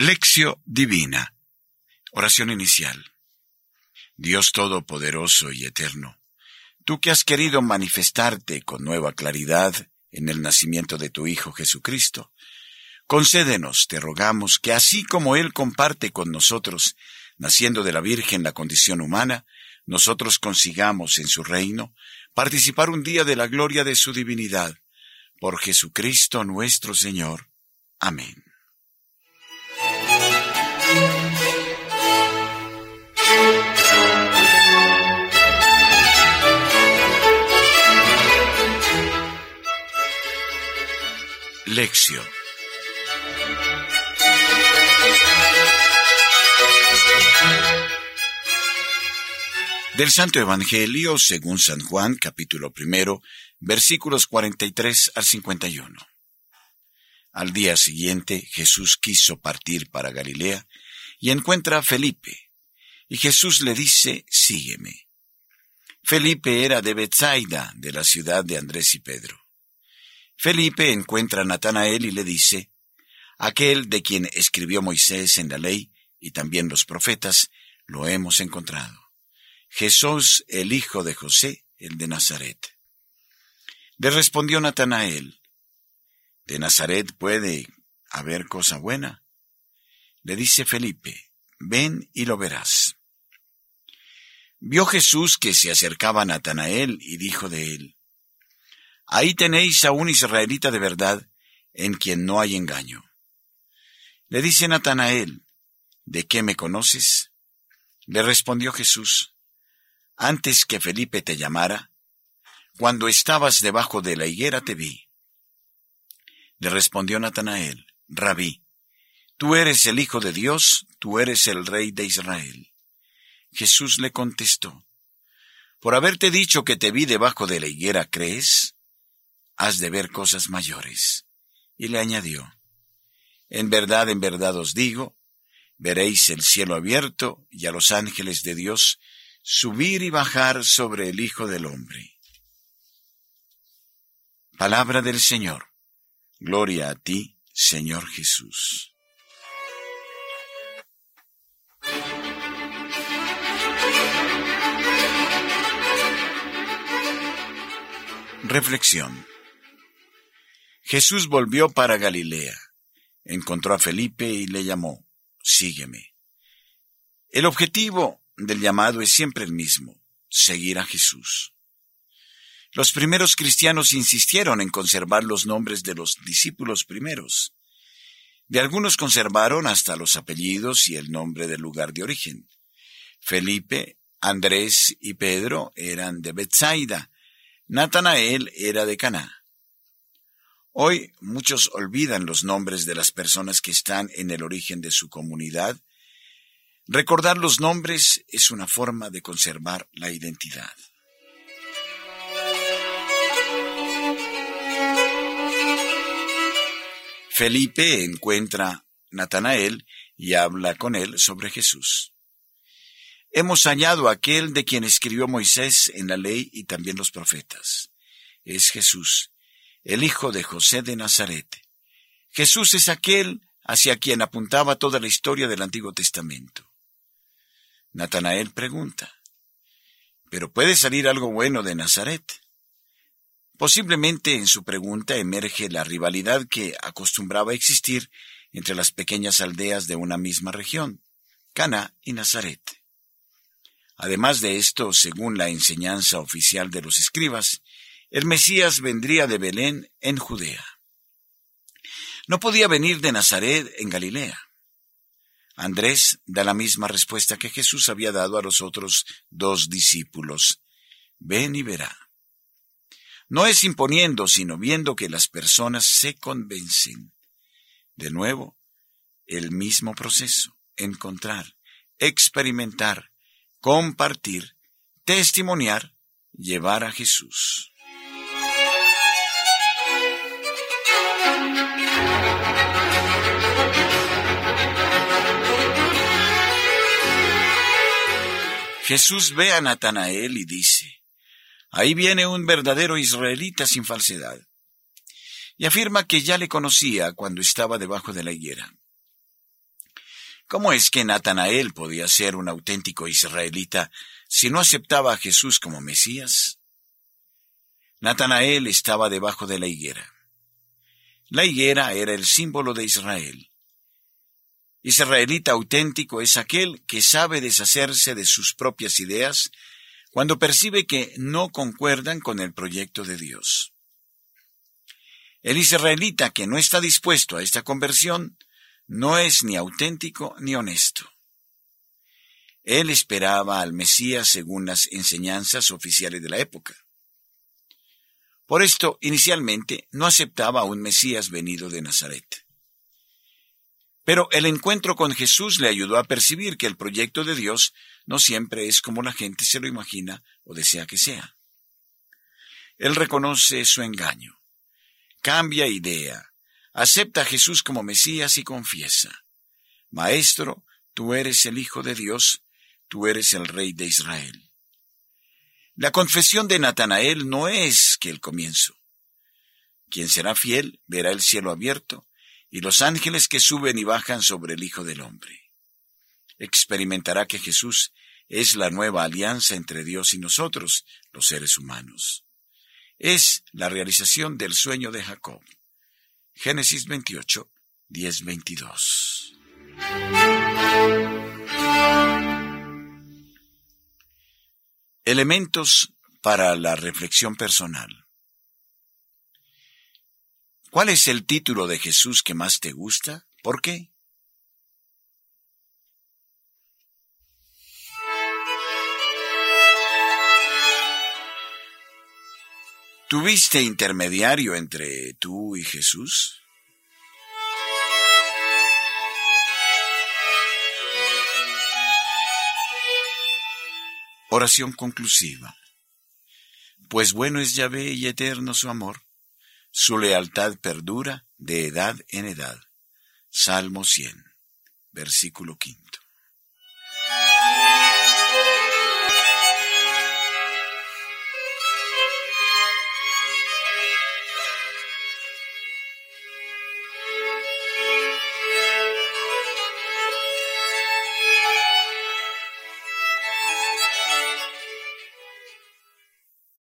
Lección Divina. Oración inicial. Dios Todopoderoso y Eterno, tú que has querido manifestarte con nueva claridad en el nacimiento de tu Hijo Jesucristo, concédenos, te rogamos, que así como Él comparte con nosotros, naciendo de la Virgen la condición humana, nosotros consigamos en su reino participar un día de la gloria de su divinidad. Por Jesucristo nuestro Señor. Amén. Del Santo Evangelio según San Juan, capítulo primero, versículos 43 al 51. Al día siguiente Jesús quiso partir para Galilea y encuentra a Felipe. Y Jesús le dice, sígueme. Felipe era de Bethsaida, de la ciudad de Andrés y Pedro. Felipe encuentra a Natanael y le dice, aquel de quien escribió Moisés en la ley y también los profetas, lo hemos encontrado. Jesús, el hijo de José, el de Nazaret. Le respondió Natanael, ¿de Nazaret puede haber cosa buena? Le dice Felipe, ven y lo verás. Vio Jesús que se acercaba a Natanael y dijo de él, Ahí tenéis a un israelita de verdad, en quien no hay engaño. Le dice Natanael, ¿de qué me conoces? Le respondió Jesús, antes que Felipe te llamara, cuando estabas debajo de la higuera te vi. Le respondió Natanael, Rabí, tú eres el Hijo de Dios, tú eres el Rey de Israel. Jesús le contestó, por haberte dicho que te vi debajo de la higuera, ¿crees? Has de ver cosas mayores. Y le añadió, en verdad, en verdad os digo, veréis el cielo abierto y a los ángeles de Dios subir y bajar sobre el Hijo del Hombre. Palabra del Señor. Gloria a ti, Señor Jesús. Reflexión. Jesús volvió para Galilea, encontró a Felipe y le llamó, sígueme. El objetivo del llamado es siempre el mismo, seguir a Jesús. Los primeros cristianos insistieron en conservar los nombres de los discípulos primeros. De algunos conservaron hasta los apellidos y el nombre del lugar de origen. Felipe, Andrés y Pedro eran de Bethsaida. Natanael era de Caná. Hoy muchos olvidan los nombres de las personas que están en el origen de su comunidad Recordar los nombres es una forma de conservar la identidad. Felipe encuentra a Natanael y habla con él sobre Jesús. Hemos hallado a aquel de quien escribió Moisés en la ley y también los profetas. Es Jesús, el hijo de José de Nazaret. Jesús es aquel hacia quien apuntaba toda la historia del Antiguo Testamento. Natanael pregunta, ¿pero puede salir algo bueno de Nazaret? Posiblemente en su pregunta emerge la rivalidad que acostumbraba existir entre las pequeñas aldeas de una misma región, Cana y Nazaret. Además de esto, según la enseñanza oficial de los escribas, el Mesías vendría de Belén en Judea. No podía venir de Nazaret en Galilea. Andrés da la misma respuesta que Jesús había dado a los otros dos discípulos. Ven y verá. No es imponiendo, sino viendo que las personas se convencen. De nuevo, el mismo proceso. Encontrar, experimentar, compartir, testimoniar, llevar a Jesús. Jesús ve a Natanael y dice, ahí viene un verdadero israelita sin falsedad. Y afirma que ya le conocía cuando estaba debajo de la higuera. ¿Cómo es que Natanael podía ser un auténtico israelita si no aceptaba a Jesús como Mesías? Natanael estaba debajo de la higuera. La higuera era el símbolo de Israel. Israelita auténtico es aquel que sabe deshacerse de sus propias ideas cuando percibe que no concuerdan con el proyecto de Dios. El israelita que no está dispuesto a esta conversión no es ni auténtico ni honesto. Él esperaba al Mesías según las enseñanzas oficiales de la época. Por esto, inicialmente, no aceptaba a un Mesías venido de Nazaret. Pero el encuentro con Jesús le ayudó a percibir que el proyecto de Dios no siempre es como la gente se lo imagina o desea que sea. Él reconoce su engaño, cambia idea, acepta a Jesús como Mesías y confiesa, Maestro, tú eres el Hijo de Dios, tú eres el Rey de Israel. La confesión de Natanael no es que el comienzo. Quien será fiel verá el cielo abierto y los ángeles que suben y bajan sobre el Hijo del Hombre. Experimentará que Jesús es la nueva alianza entre Dios y nosotros, los seres humanos. Es la realización del sueño de Jacob. Génesis 28, 10, 22. Elementos para la reflexión personal. ¿Cuál es el título de Jesús que más te gusta? ¿Por qué? ¿Tuviste intermediario entre tú y Jesús? Oración conclusiva. Pues bueno es Yahvé y eterno su amor, su lealtad perdura de edad en edad. Salmo 100, versículo quinto.